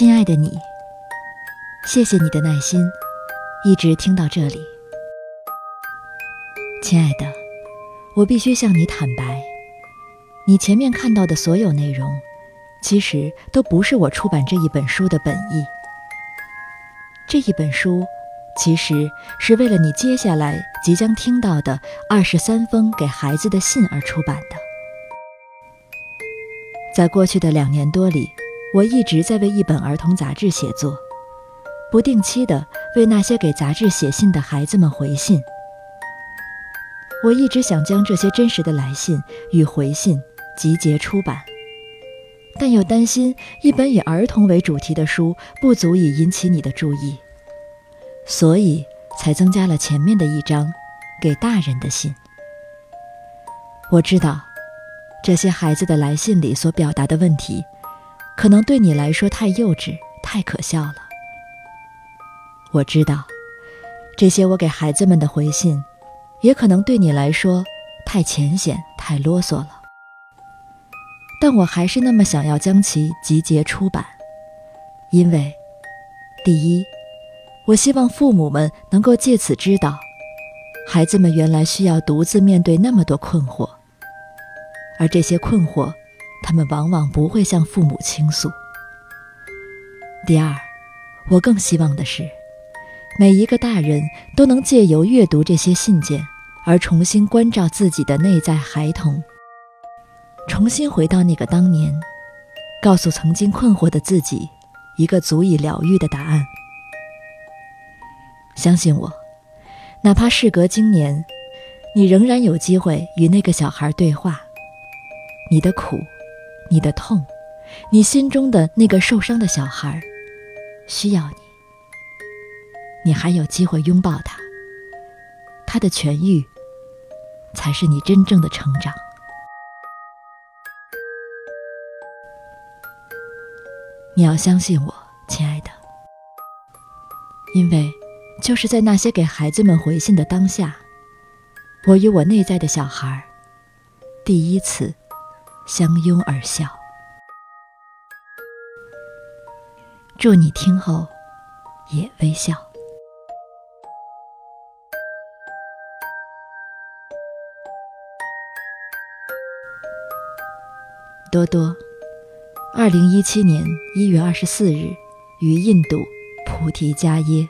亲爱的你，谢谢你的耐心，一直听到这里。亲爱的，我必须向你坦白，你前面看到的所有内容，其实都不是我出版这一本书的本意。这一本书，其实是为了你接下来即将听到的二十三封给孩子的信而出版的。在过去的两年多里，我一直在为一本儿童杂志写作，不定期的为那些给杂志写信的孩子们回信。我一直想将这些真实的来信与回信集结出版，但又担心一本以儿童为主题的书不足以引起你的注意，所以才增加了前面的一章给大人的信。我知道，这些孩子的来信里所表达的问题，可能对你来说太幼稚、太可笑了。我知道，这些我给孩子们的回信。也可能对你来说太浅显、太啰嗦了，但我还是那么想要将其集结出版，因为，第一，我希望父母们能够借此知道，孩子们原来需要独自面对那么多困惑，而这些困惑，他们往往不会向父母倾诉。第二，我更希望的是。每一个大人都能借由阅读这些信件，而重新关照自己的内在孩童，重新回到那个当年，告诉曾经困惑的自己一个足以疗愈的答案。相信我，哪怕事隔经年，你仍然有机会与那个小孩对话。你的苦，你的痛，你心中的那个受伤的小孩，需要你。你还有机会拥抱他，他的痊愈才是你真正的成长。你要相信我，亲爱的，因为就是在那些给孩子们回信的当下，我与我内在的小孩第一次相拥而笑。祝你听后也微笑。多多，二零一七年一月二十四日，于印度菩提迦耶。